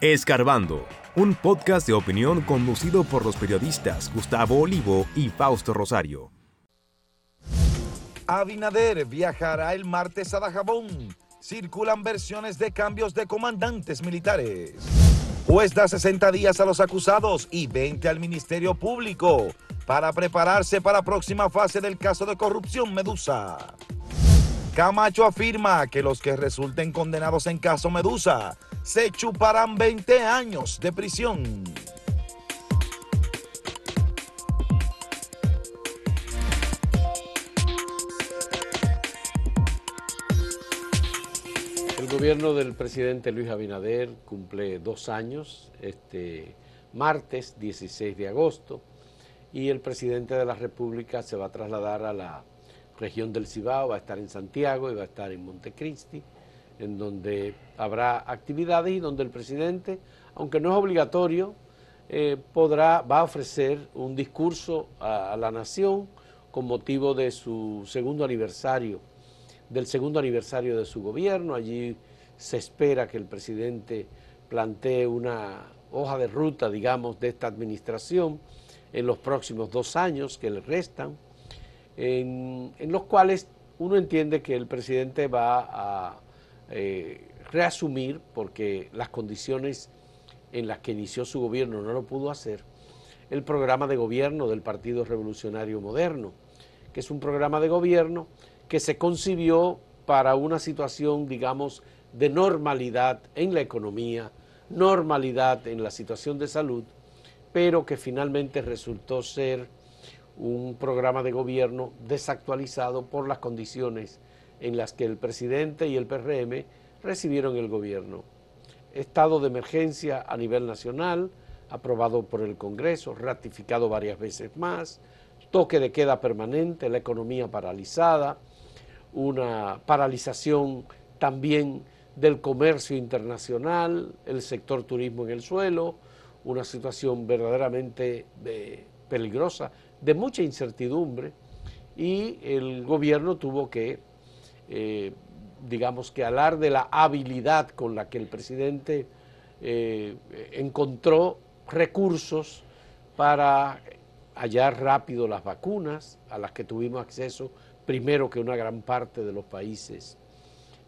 Escarbando, un podcast de opinión conducido por los periodistas Gustavo Olivo y Fausto Rosario. Abinader viajará el martes a Dajabón. Circulan versiones de cambios de comandantes militares. Juez da 60 días a los acusados y 20 al Ministerio Público para prepararse para la próxima fase del caso de corrupción Medusa. Camacho afirma que los que resulten condenados en caso Medusa se chuparán 20 años de prisión. El gobierno del presidente Luis Abinader cumple dos años, este martes 16 de agosto, y el presidente de la República se va a trasladar a la región del Cibao, va a estar en Santiago y va a estar en Montecristi en donde habrá actividades y donde el presidente, aunque no es obligatorio, eh, podrá, va a ofrecer un discurso a, la nación con motivo de su segundo aniversario, del segundo aniversario de su gobierno. Allí se espera que el presidente plantee una hoja de ruta, digamos, de esta administración en los próximos dos años que le restan, en los cuales uno entiende que el presidente va a eh, reasumir, porque las condiciones en las que inició su gobierno no lo pudo hacer, el programa de gobierno del Partido Revolucionario Moderno, que es un programa de gobierno que se concibió para una situación, digamos, de normalidad en la economía, normalidad en la situación de salud, pero que finalmente resultó ser un programa de gobierno desactualizado por las condiciones en las que el presidente y el PRM recibieron el gobierno. Estado de emergencia a nivel nacional, aprobado por el Congreso, ratificado varias veces más, toque de queda permanente, la economía paralizada, una paralización también del comercio internacional, el sector turismo en el suelo, una situación verdaderamente eh, peligrosa, de mucha incertidumbre, y el gobierno tuvo que eh, digamos que hablar de la habilidad con la que el presidente eh, encontró recursos para hallar rápido las vacunas a las que tuvimos acceso primero que una gran parte de los países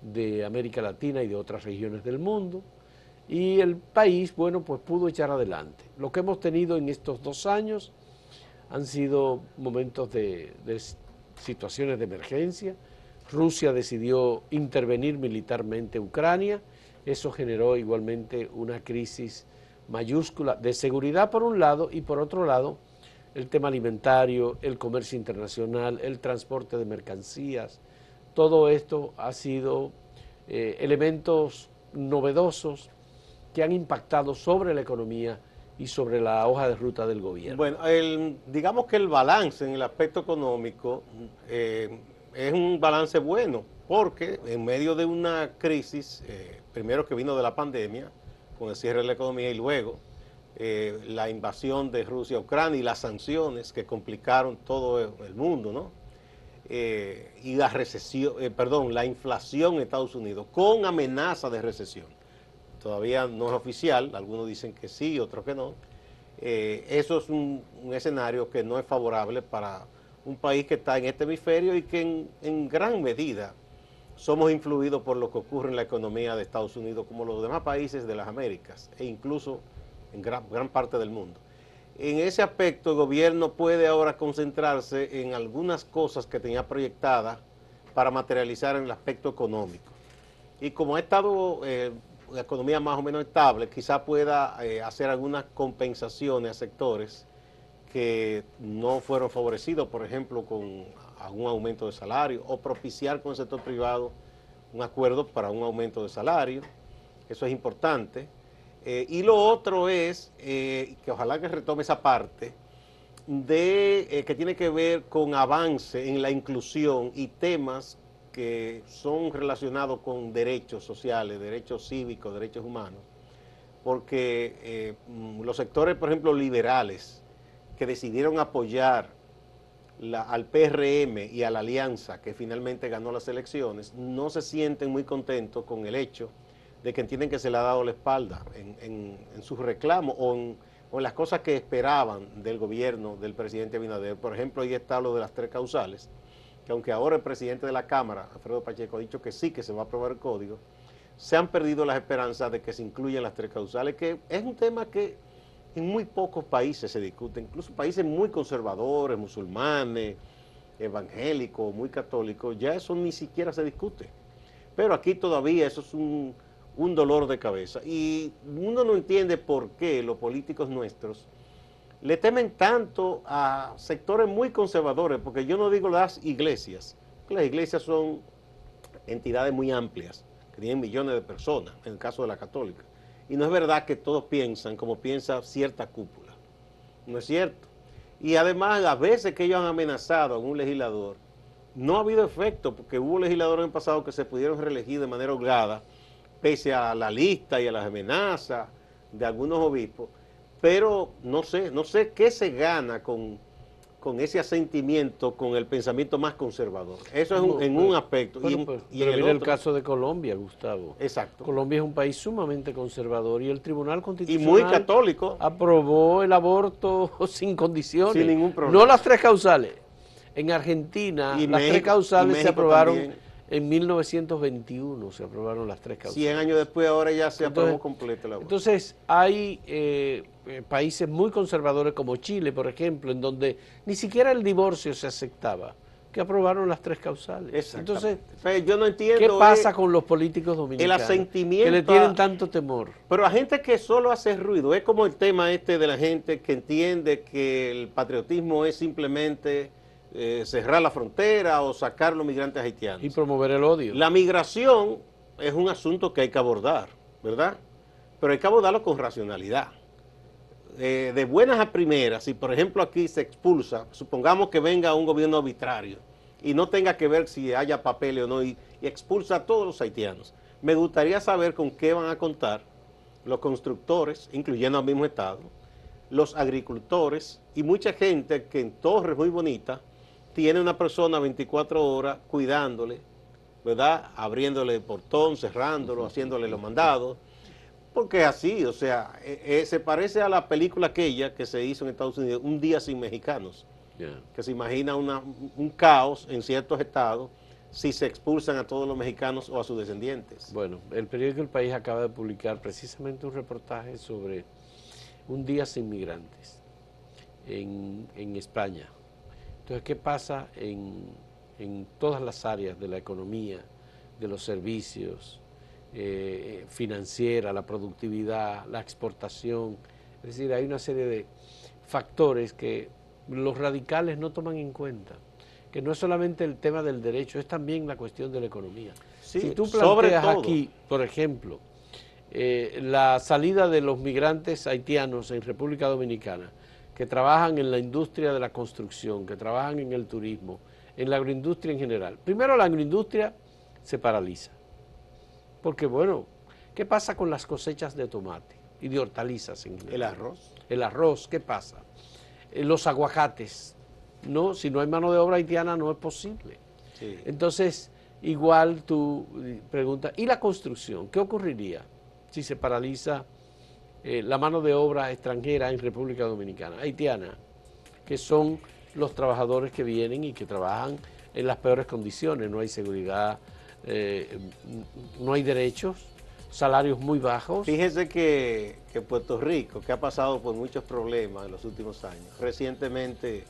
de América Latina y de otras regiones del mundo. Y el país, bueno, pues pudo echar adelante. Lo que hemos tenido en estos dos años han sido momentos de situaciones de emergencia, Rusia decidió intervenir militarmente en Ucrania, eso generó igualmente una crisis mayúscula de seguridad por un lado y por otro lado el tema alimentario, el comercio internacional, el transporte de mercancías, todo esto ha sido eh, elementos novedosos que han impactado sobre la economía y sobre la hoja de ruta del gobierno. Bueno, digamos que el balance en el aspecto económico eh, es un balance bueno, porque en medio de una crisis, eh, primero que vino de la pandemia, con el cierre de la economía y luego eh, la invasión de Rusia a Ucrania y las sanciones que complicaron todo el mundo, ¿no? Eh, y la recesión, perdón, la inflación en Estados Unidos con amenaza de recesión. Todavía no es oficial, algunos dicen que sí, otros que no. eso es un escenario que no es favorable para un país que está en este hemisferio y que en, gran medida somos influidos por lo que ocurre en la economía de Estados Unidos como los demás países de las Américas e incluso en gran, gran parte del mundo. En ese aspecto el gobierno puede ahora concentrarse en algunas cosas que tenía proyectadas para materializar en el aspecto económico. Y como ha estado eh, la economía más o menos estable, quizá pueda eh, hacer algunas compensaciones a sectores que no fueron favorecidos, por ejemplo, con algún aumento de salario o propiciar con el sector privado un acuerdo para un aumento de salario. Eso es importante. Eh, y lo otro es, eh, que ojalá que retome esa parte, de, eh, que tiene que ver con avance en la inclusión y temas que son relacionados con derechos sociales, derechos cívicos, derechos humanos, porque los sectores, por ejemplo, liberales, que decidieron apoyar al PRM y a la alianza que finalmente ganó las elecciones, no se sienten muy contentos con el hecho de que entienden que se le ha dado la espalda en, sus reclamos o en, las cosas que esperaban del gobierno del presidente Abinader. Por ejemplo, ahí está lo de las tres causales, que aunque ahora el presidente de la Cámara, Alfredo Pacheco, ha dicho que sí, que se va a aprobar el código, se han perdido las esperanzas de que se incluyan las tres causales, que es un tema que en muy pocos países se discute, incluso países muy conservadores, musulmanes, evangélicos, muy católicos, ya eso ni siquiera se discute. Pero aquí todavía eso es un, dolor de cabeza. Y uno no entiende por qué los políticos nuestros le temen tanto a sectores muy conservadores, porque yo no digo las iglesias, las iglesias son entidades muy amplias, que tienen millones de personas, en el caso de la católica. Y no es verdad que todos piensan como piensa cierta cúpula. No es cierto. Y además, a veces que ellos han amenazado a un legislador, no ha habido efecto, porque hubo legisladores en el pasado que se pudieron reelegir de manera holgada, pese a la lista y a las amenazas de algunos obispos. Pero no sé, no sé qué se gana con con ese asentimiento con el pensamiento más conservador. Eso es en un aspecto. y, en, pues, el, caso de Colombia, Gustavo. Exacto. Colombia es un país sumamente conservador y el Tribunal Constitucional... Y muy católico. Aprobó el aborto sin condiciones. Sin ningún problema. No las tres causales. En Argentina, las tres causales se aprobaron en 1921 se aprobaron las tres causales. 100 años después, ahora ya se aprobó completo la Entonces, hay eh, eh, países muy conservadores como Chile, por ejemplo, en donde ni siquiera el divorcio se aceptaba, que aprobaron las tres causales. Entonces, yo no entiendo... ¿Qué pasa con los políticos dominicanos? El asentimiento... Que le tienen tanto temor. Pero a gente que solo hace ruido, es como el tema este de la gente que entiende que el patriotismo es simplemente eh, cerrar la frontera o sacar los migrantes haitianos. Y promover el odio. La migración es un asunto que hay que abordar, ¿verdad? Pero hay que abordarlo con racionalidad. Eh, de buenas a primeras, si por ejemplo aquí se expulsa, supongamos que venga un gobierno arbitrario y no tenga que ver si haya papel o no y, y expulsa a todos los haitianos, me gustaría saber con qué van a contar los constructores, incluyendo al mismo Estado, los agricultores y mucha gente que en torres muy bonitas tiene una persona 24 horas cuidándole, ¿verdad? Abriéndole el portón, cerrándolo, haciéndole los mandados. Porque así, o sea, eh, eh, se parece a la película aquella que se hizo en Estados Unidos, Un día sin mexicanos, que se imagina un caos en ciertos estados si se expulsan a todos los mexicanos o a sus descendientes. Bueno, el periódico El País acaba de publicar precisamente un reportaje sobre Un día sin migrantes en, en España. Entonces, ¿qué pasa en, todas las áreas de la economía, de los servicios, eh, financiera, la productividad, la exportación? Es decir, hay una serie de factores que los radicales no toman en cuenta, que no es solamente el tema del derecho, es también la cuestión de la economía. si tú planteas aquí, por ejemplo, eh, la salida de los migrantes haitianos en República Dominicana, que trabajan en la industria de la construcción, que trabajan en el turismo, en la agroindustria en general. Primero la agroindustria se paraliza, porque bueno, ¿qué pasa con las cosechas de tomate y de hortalizas en general? El arroz. El arroz, ¿qué pasa? Eh, los aguacates, no, si no hay mano de obra haitiana no es posible. Entonces, igual tú eh, preguntas, ¿y la construcción? ¿Qué ocurriría si se paraliza eh, la mano de obra extranjera en República Dominicana, haitiana, que son los trabajadores que vienen y que trabajan en las peores condiciones, no hay seguridad, eh, no hay derechos, salarios muy bajos. Fíjese que, Puerto Rico, que ha pasado por muchos problemas en los últimos años, recientemente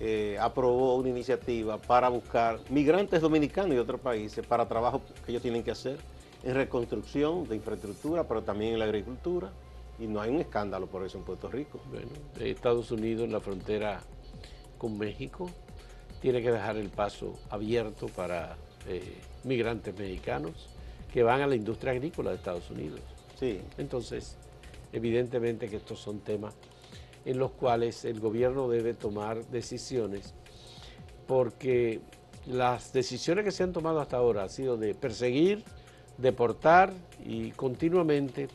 eh, aprobó una iniciativa para buscar migrantes dominicanos y otros países para trabajo que ellos tienen que hacer en reconstrucción de infraestructura, pero también en la agricultura, y no hay un escándalo por eso en Puerto Rico. Bueno, Estados Unidos en la frontera con México tiene que dejar el paso abierto para eh, migrantes mexicanos que van a la industria agrícola de Estados Unidos. Sí. Entonces, evidentemente que estos son temas en los cuales el gobierno debe tomar decisiones porque las decisiones que se han tomado hasta ahora han sido de perseguir deportar y continuamente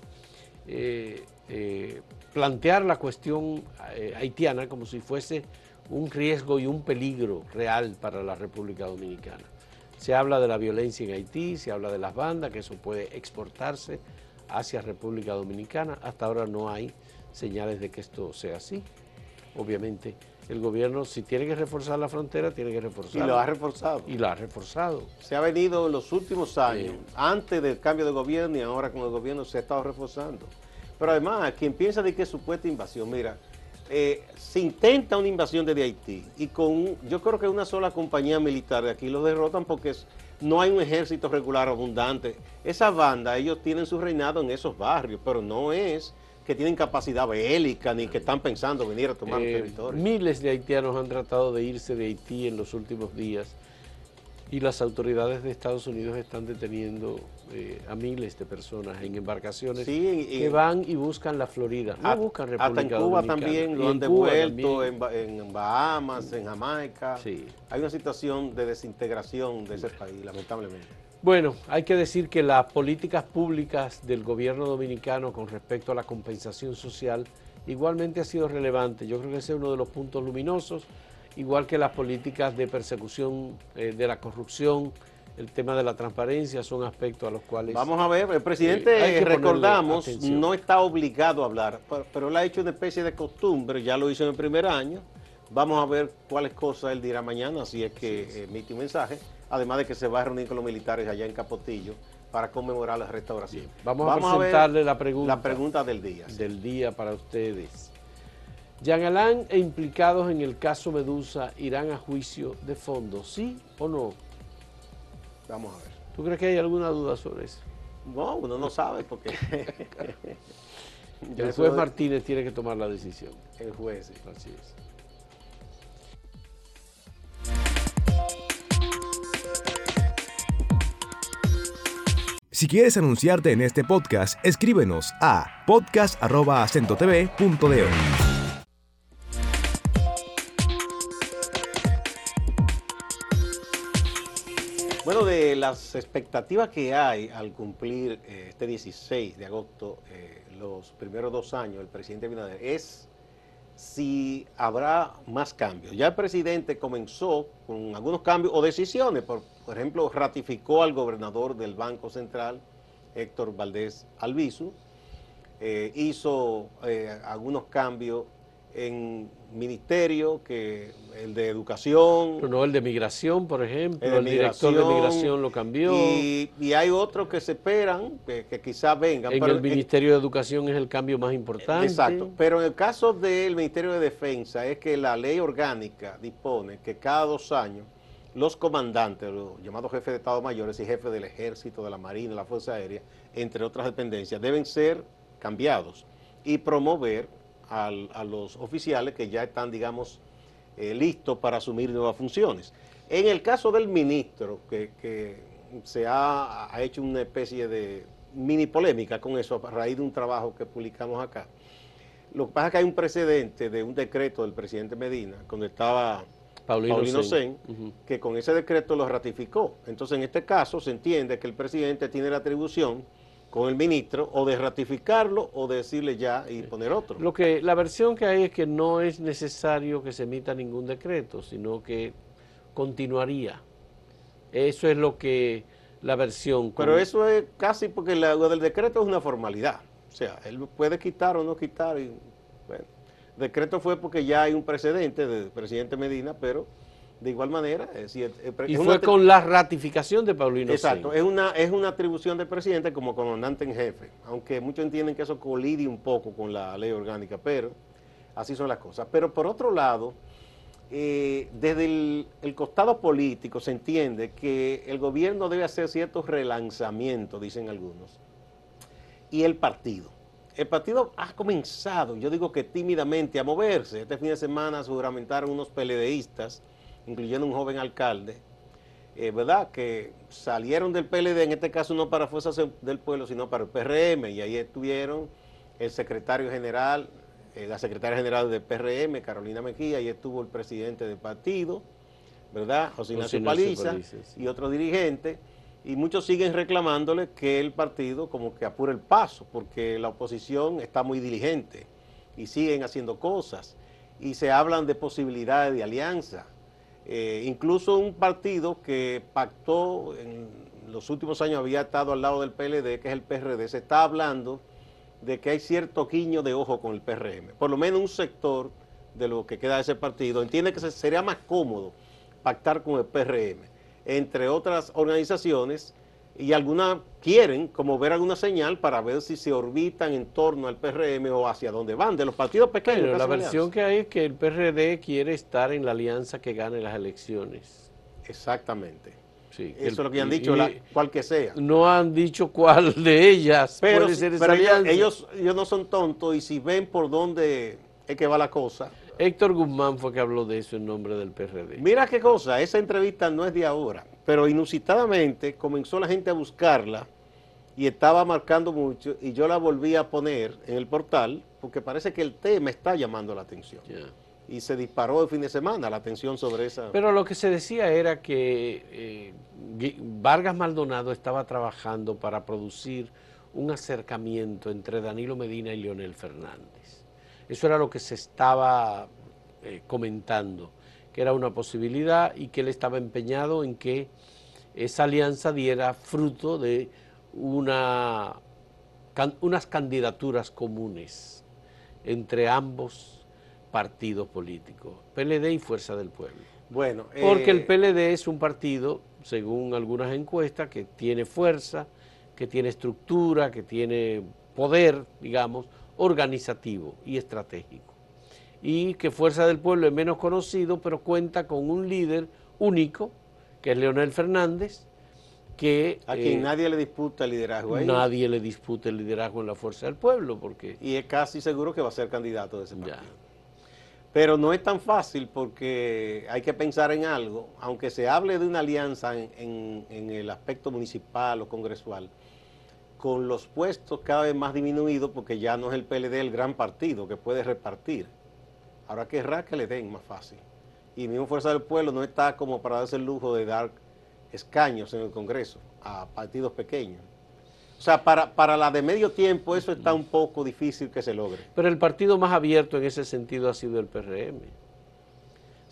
eh, eh, plantear la cuestión eh, haitiana como si fuese un riesgo y un peligro real para la República Dominicana. Se habla de la violencia en Haití, se habla de las bandas, que eso puede exportarse hacia República Dominicana. Hasta ahora no hay señales de que esto sea así. Obviamente el gobierno si tiene que reforzar la frontera, tiene que reforzar. Y lo ha reforzado. Y lo ha reforzado. Se ha venido en los últimos años, antes del cambio de gobierno y ahora con el gobierno se ha estado reforzando. Pero además, quien piensa de que es supuesta invasión, mira, eh, se intenta una invasión desde Haití y con, yo creo que una sola compañía militar de aquí los derrotan porque no hay un ejército regular abundante. Esa banda, ellos tienen su reinado en esos barrios, pero no es que tienen capacidad bélica ni que están pensando venir a tomar eh, territorio. Miles de haitianos han tratado de irse de Haití en los últimos días y las autoridades de Estados Unidos están deteniendo eh, a miles de personas en embarcaciones que van y buscan la Florida, no buscan República Hasta en Cuba también lo han devuelto, en, Bahamas, en Jamaica. Hay una situación de desintegración de ese país, lamentablemente. Bueno, hay que decir que las políticas públicas del gobierno dominicano con respecto a la compensación social igualmente ha sido relevante. Yo creo que ese es uno de los puntos luminosos igual que las políticas de persecución eh, de la corrupción, el tema de la transparencia, son aspectos a los cuales... Vamos a ver, el presidente, eh, recordamos, no está obligado a hablar, pero él ha hecho una especie de costumbre, ya lo hizo en el primer año, vamos a ver cuáles cosas él dirá mañana, si es que emite un mensaje, además de que se va a reunir con los militares allá en Capotillo para conmemorar la restauración. Vamos, a presentarle la pregunta. La pregunta del día. Del día para ustedes. Jean Alain e implicados en el caso Medusa irán a juicio de fondo, ¿sí o no? Vamos a ver. ¿Tú crees que hay alguna duda sobre eso? No, uno no sabe porque... el juez Martínez tiene que tomar la decisión. El juez, sí. Así es. Si quieres anunciarte en este podcast, escríbenos a podcast.acentotv.de. Bueno, de las expectativas que hay al cumplir eh, este 16 de agosto eh, los primeros dos años del presidente Binader es si habrá más cambios. Ya el presidente comenzó con algunos cambios o decisiones, por, ejemplo, ratificó al gobernador del Banco Central, Héctor Valdés Albizu, eh, hizo algunos cambios en ministerio, que el de educación. Pero no, el de migración, por ejemplo, el, director de migración lo cambió. Y, hay otros que se esperan, que, quizás vengan. En el Ministerio de Educación es el cambio más importante. Exacto, pero en el caso del Ministerio de Defensa es que la ley orgánica dispone que cada dos años los comandantes, los llamados jefes de Estado mayores y jefes del Ejército, de la Marina, de la Fuerza Aérea, entre otras dependencias, deben ser cambiados y promover a los oficiales que ya están, digamos, eh, listos para asumir nuevas funciones. En el caso del ministro, que, se ha, hecho una especie de mini polémica con eso a raíz de un trabajo que publicamos acá, lo que pasa es que hay un precedente de un decreto del presidente Medina, cuando estaba Paulino, Sen, que con ese decreto lo ratificó. Entonces, en este caso, se entiende que el presidente tiene la atribución con el ministro o de ratificarlo o de decirle ya y poner otro. Lo que la versión que hay es que no es necesario que se emita ningún decreto, sino que continuaría. Eso es lo que la versión. Pero eso es casi porque lo del decreto es una formalidad. O sea, él puede quitar o no quitar. Y, bueno, decreto fue porque ya hay un precedente del presidente Medina, pero de igual manera. Es y fue con la ratificación de Paulino Exacto, es una, es una atribución del presidente como comandante en jefe, aunque muchos entienden que eso colide un poco con la ley orgánica, pero así son las cosas. Pero por otro lado, eh, desde el, el, costado político se entiende que el gobierno debe hacer ciertos relanzamientos, dicen algunos, y el partido. El partido ha comenzado, yo digo que tímidamente, a moverse. Este fin de semana juramentaron unos peledeístas incluyendo un joven alcalde, eh, ¿verdad? Que salieron del PLD, en este caso no para Fuerzas del Pueblo, sino para el PRM, y ahí estuvieron el secretario general, eh, la secretaria general del PRM, Carolina Mejía, y estuvo el presidente del partido, ¿verdad? José Ignacio Paliza, y otro dirigente, y muchos siguen reclamándole que el partido como que apure el paso, porque la oposición está muy diligente y siguen haciendo cosas, y se hablan de posibilidades de alianza. Eh, incluso un partido que pactó en los últimos años había estado al lado del PLD, que es el PRD, se está hablando de que hay cierto guiño de ojo con el PRM. Por lo menos un sector de lo que queda de ese partido entiende que sería más cómodo pactar con el PRM, entre otras organizaciones, y algunas quieren como ver alguna señal para ver si se orbitan en torno al PRM o hacia dónde van, de los partidos pequeños. la versión que hay es que el PRD quiere estar en la alianza que gane las elecciones. Exactamente. Sí, Eso es lo que han dicho, cual que sea. No han dicho cuál de ellas pero, puede ser esa alianza. Ellos, ellos no son tontos y si ven por dónde es que va la cosa. Héctor Guzmán fue que habló de eso en nombre del PRD. Mira qué cosa, esa entrevista no es de ahora, pero inusitadamente comenzó la gente a buscarla y estaba marcando mucho y yo la volví a poner en el portal porque parece que el tema está llamando la atención. Y se disparó el fin de semana la atención sobre esa... Pero lo que se decía era que eh, Vargas Maldonado estaba trabajando para producir un acercamiento entre Danilo Medina y Leonel Fernández. Eso era lo que se estaba eh, comentando, que era una posibilidad y que él estaba empeñado en que esa alianza diera fruto de una, unas candidaturas comunes entre ambos partidos políticos, PLD y Fuerza del Pueblo. Bueno, porque el eh, PLD es un partido, según algunas encuestas, que tiene fuerza, que tiene estructura, que tiene poder, digamos, organizativo y estratégico. Y que Fuerza del Pueblo es menos conocido, pero cuenta con un líder único, que es Leonel Fernández, que... A quien eh, nadie le disputa el liderazgo. Nadie le disputa el liderazgo en la Fuerza del Pueblo, porque... Y es casi seguro que va a ser candidato de ese partido. Pero no es tan fácil porque hay que pensar en algo, aunque se hable de una alianza en el aspecto municipal o congresual, con los puestos cada vez más disminuidos porque ya no es el PLD el gran partido que puede repartir. Ahora querrá que le den más fácil. Y mismo Fuerza del Pueblo no está como para darse el lujo de dar escaños en el Congreso a partidos pequeños. O sea, para, para la de medio tiempo eso está un poco difícil que se logre. Pero el partido más abierto en ese sentido ha sido el PRM.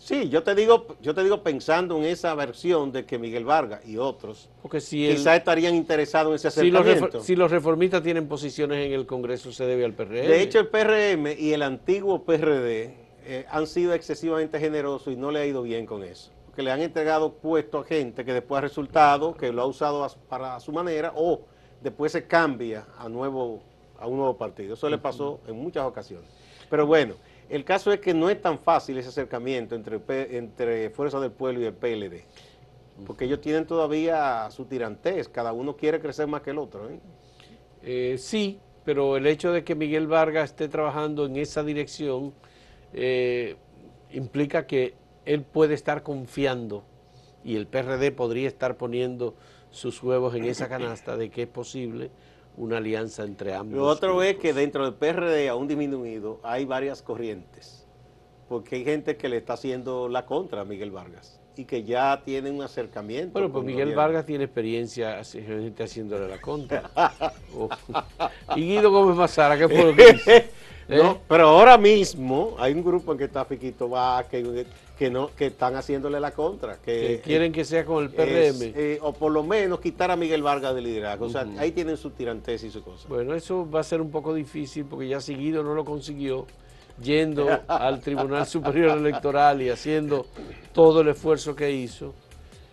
Sí, yo te digo, yo te digo pensando en esa versión de que Miguel Vargas y otros Porque si quizás estarían interesados en ese acercamiento. Si los, reformistas tienen posiciones en el Congreso, se debe al PRM. De hecho, el PRM y el antiguo PRD eh, han sido excesivamente generosos y no le ha ido bien con eso. Porque le han entregado puestos a gente que después ha resultado que lo ha usado para su manera o después se cambia a, nuevo, a un nuevo partido. Eso le pasó en muchas ocasiones. Pero bueno. El caso es que no es tan fácil ese acercamiento entre, Fuerza del Pueblo y el PLD, porque ellos tienen todavía su tirantez, cada uno quiere crecer más que el otro. ¿eh? Eh, sí, pero el hecho de que Miguel Vargas esté trabajando en esa dirección eh, implica que él puede estar confiando y el PRD podría estar poniendo sus huevos en esa canasta de que es posible una alianza entre ambos. Lo otro es que dentro del PRD, aún disminuido, hay varias corrientes, porque hay gente que le está haciendo la contra a Miguel Vargas y que ya tiene un acercamiento. Bueno, pues Miguel Vargas tiene experiencia haciéndole la contra. Oh. Y Guido Gómez Mazara, ¿qué fue lo que dice? ¿Eh? pero ahora mismo hay un grupo en que está Fiquito Vázquez, que no que están haciéndole la contra. Que, quieren que sea con el PRM. Eh, o por lo menos quitar a Miguel Vargas del liderazgo. O sea, ahí tienen su tirantez y su cosa. Bueno, eso va a ser un poco difícil porque ya seguido no lo consiguió yendo al Tribunal Superior Electoral y haciendo todo el esfuerzo que hizo.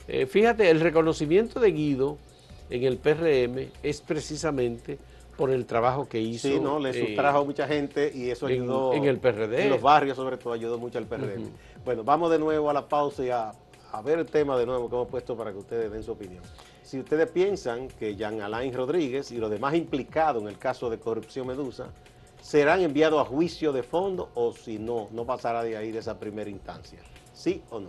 Eh, fíjate, el reconocimiento de Guido en el PRM es precisamente por el trabajo que hizo. Sí, no, le eh, sustrajo mucha gente y eso ayudó. En, el PRD. En los barrios, sobre todo, ayudó mucho al PRD. Bueno, vamos de nuevo a la pausa y a, ver el tema de nuevo que hemos puesto para que ustedes den su opinión. Si ustedes piensan que Jean Alain Rodríguez y los demás implicados en el caso de corrupción Medusa serán enviados a juicio de fondo o si no, no pasará de ahí de esa primera instancia. ¿Sí o no?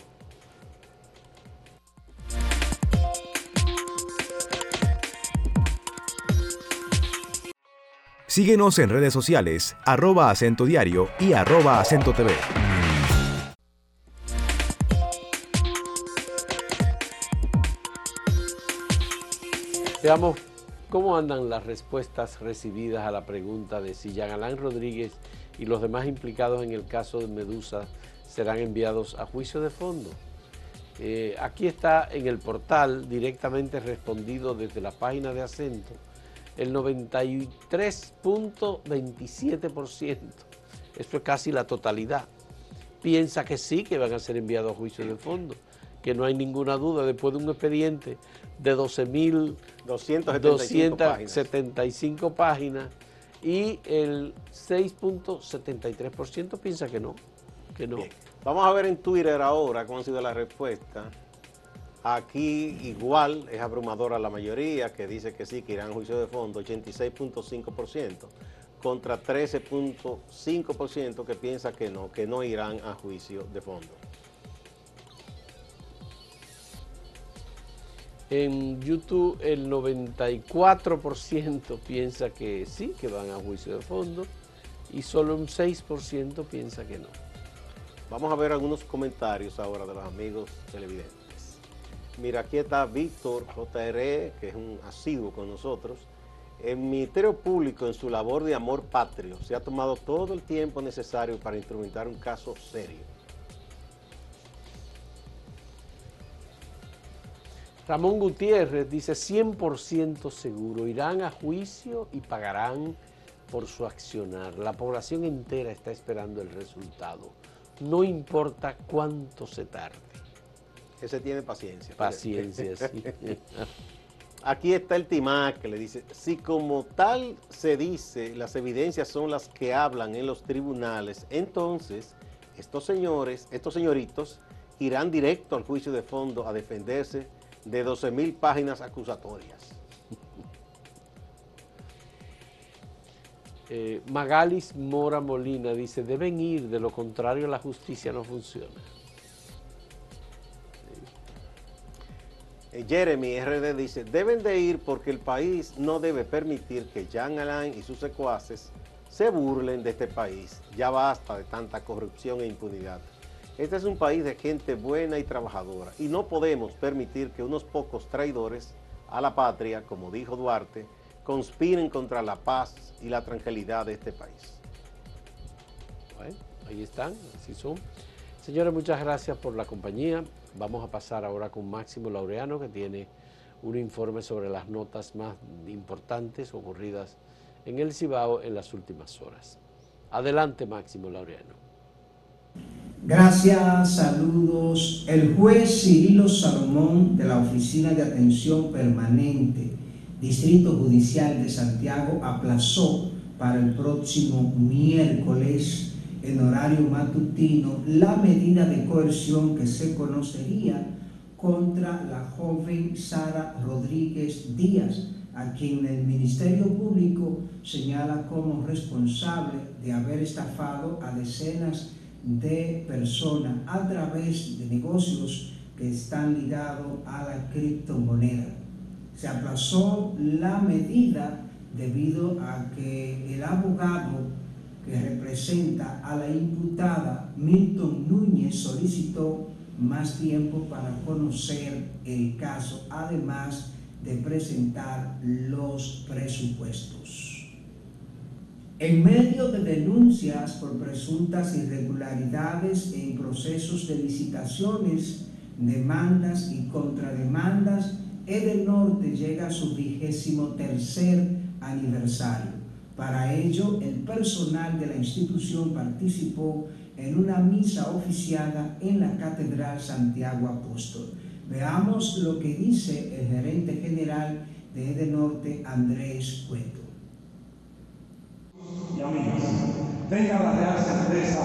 Síguenos en redes sociales, arroba acento diario y arroba acento TV. Veamos cómo andan las respuestas recibidas a la pregunta de si Jean Alain Rodríguez y los demás implicados en el caso de Medusa serán enviados a juicio de fondo. Eh, aquí está en el portal directamente respondido desde la página de acento el 93.27%. Esto es casi la totalidad. Piensa que sí, que van a ser enviados a juicio de fondo, que no hay ninguna duda después de un expediente de 12.275 páginas. y el 6.73% piensa que no, que no. Vamos a ver en Twitter ahora cómo ha sido la respuesta. Aquí igual es abrumadora la mayoría que dice que sí, que irán a juicio de fondo, 86.5%, contra 13.5% que piensa que no, que no irán a juicio de fondo. En YouTube el 94% piensa que sí, que van a juicio de fondo, y solo un 6% piensa que no. Vamos a ver algunos comentarios ahora de los amigos televidentes. Mira, aquí está Víctor JRE, que es un asiduo con nosotros. El Ministerio Público, en su labor de amor patrio, se ha tomado todo el tiempo necesario para instrumentar un caso serio. Ramón Gutiérrez dice 100% seguro, irán a juicio y pagarán por su accionar. La población entera está esperando el resultado, no importa cuánto se tarde. Ese tiene paciencia. Paciencia, sí. Aquí está el Timac que le dice, si como tal se dice, las evidencias son las que hablan en los tribunales, entonces estos señores, estos señoritos, irán directo al juicio de fondo a defenderse de 12 mil páginas acusatorias. Eh, Magalis Mora Molina dice, deben ir, de lo contrario la justicia no funciona. Jeremy RD dice, deben de ir porque el país no debe permitir que Jean Alain y sus secuaces se burlen de este país. Ya basta de tanta corrupción e impunidad. Este es un país de gente buena y trabajadora y no podemos permitir que unos pocos traidores a la patria, como dijo Duarte, conspiren contra la paz y la tranquilidad de este país. Bueno, ahí están, así son. Señores, muchas gracias por la compañía. Vamos a pasar ahora con Máximo Laureano, que tiene un informe sobre las notas más importantes ocurridas en el Cibao en las últimas horas. Adelante, Máximo Laureano. Gracias, saludos. El juez Cirilo Salomón de la Oficina de Atención Permanente, Distrito Judicial de Santiago, aplazó para el próximo miércoles en horario matutino la medida de coerción que se conocería contra la joven Sara Rodríguez Díaz, a quien el Ministerio Público señala como responsable de haber estafado a decenas de personas a través de negocios que están ligados a la criptomoneda. Se aplazó la medida debido a que el abogado que representa a la imputada Milton Núñez solicitó más tiempo para conocer el caso, además de presentar los presupuestos. En medio de denuncias por presuntas irregularidades en procesos de licitaciones, demandas y contrademandas, Edenorte llega a su vigésimo tercer aniversario. Para ello, el personal de la institución participó en una misa oficiada en la Catedral Santiago Apóstol. Veamos lo que dice el gerente general de Edenorte, Andrés Cueto. Y amigas, tengan la real certeza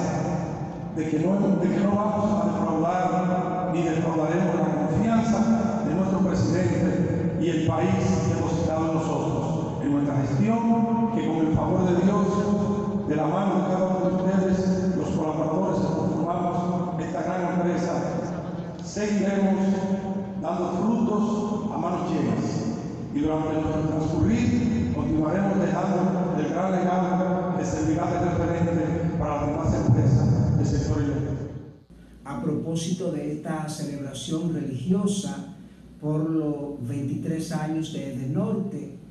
de que, no, que vamos a defraudar ni defraudaremos la confianza de nuestro presidente y el país depositado en nosotros, en nuestra gestión que con el favor de Dios, de la mano de cada uno de ustedes, los colaboradores conformamos esta gran empresa, seguiremos dando frutos a manos llenas. Y durante nuestro transcurrir continuaremos dejando el gran legado que servirá de referente para las demás empresas del sector eléctrico. A propósito de esta celebración religiosa por los 23 años de Edenorte,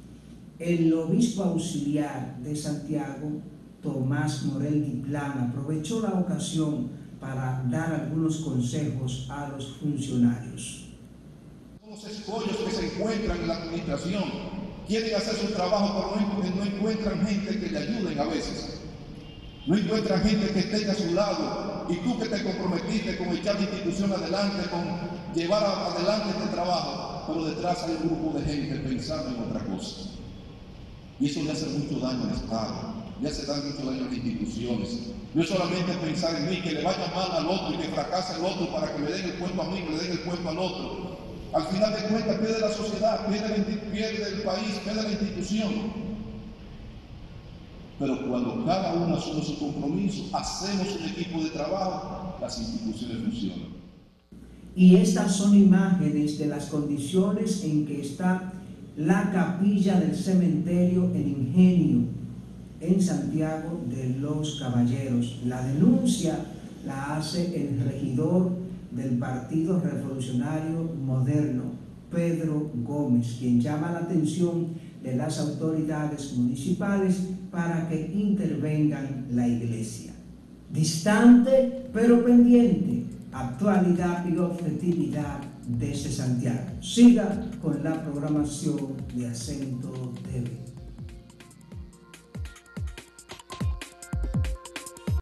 el obispo auxiliar de Santiago, Tomás Morel Diplán, aprovechó la ocasión para dar algunos consejos a los funcionarios. Los escollos que se encuentran en la administración quieren hacer su trabajo, pero no encuentran gente que le ayuden a veces. No encuentran gente que esté a su lado y tú que te comprometiste con echar la institución adelante, con llevar adelante este trabajo, pero detrás hay un grupo de gente pensando en otra cosa. Y eso le hace mucho daño al Estado, le hace mucho daño a las instituciones. No es solamente pensar en mí, que le vaya mal al otro y que fracase el otro para que me den el puesto a mí, que le den el puesto al otro. Al final de cuentas pierde la sociedad, pierde, pierde el país, pierde la institución. Pero cuando cada uno asume su compromiso, hacemos un equipo de trabajo, las instituciones funcionan. Y estas son imágenes de las condiciones en que está la capilla del cementerio El Ingenio en Santiago de los Caballeros. La denuncia la hace el regidor del Partido Revolucionario Moderno, Pedro Gómez, quien llama la atención de las autoridades municipales para que intervengan la iglesia. Distante pero pendiente, actualidad y objetividad desde Santiago. Siga con la programación de Acento TV.